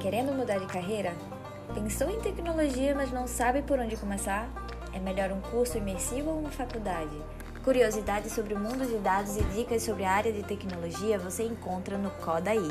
querendo mudar de carreira? Pensou em tecnologia, mas não sabe por onde começar? É melhor um curso imersivo ou uma faculdade? Curiosidades sobre o mundo de dados e dicas sobre a área de tecnologia você encontra no Codaí.